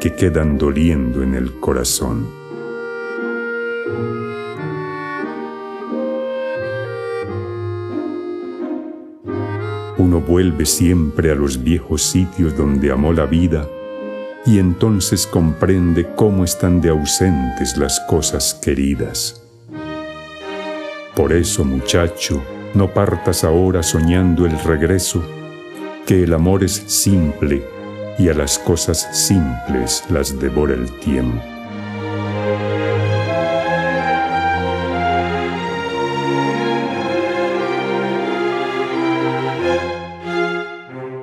que quedan doliendo en el corazón. Uno vuelve siempre a los viejos sitios donde amó la vida y entonces comprende cómo están de ausentes las cosas queridas. Por eso, muchacho, no partas ahora soñando el regreso, que el amor es simple y a las cosas simples las devora el tiempo.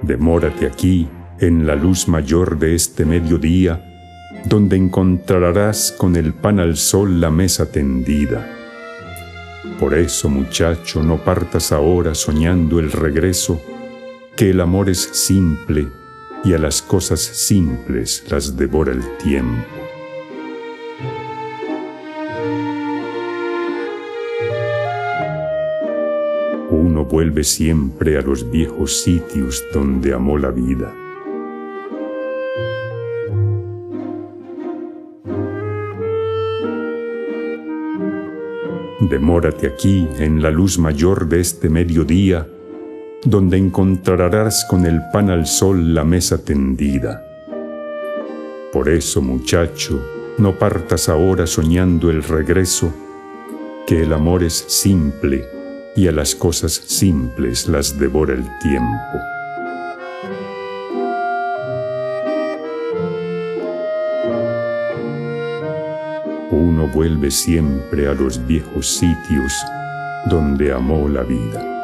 Demórate aquí, en la luz mayor de este mediodía, donde encontrarás con el pan al sol la mesa tendida. Por eso, muchacho, no partas ahora soñando el regreso, que el amor es simple y a las cosas simples las devora el tiempo. Uno vuelve siempre a los viejos sitios donde amó la vida. Demórate aquí en la luz mayor de este mediodía, donde encontrarás con el pan al sol la mesa tendida. Por eso, muchacho, no partas ahora soñando el regreso, que el amor es simple y a las cosas simples las devora el tiempo. Uno vuelve siempre a los viejos sitios donde amó la vida.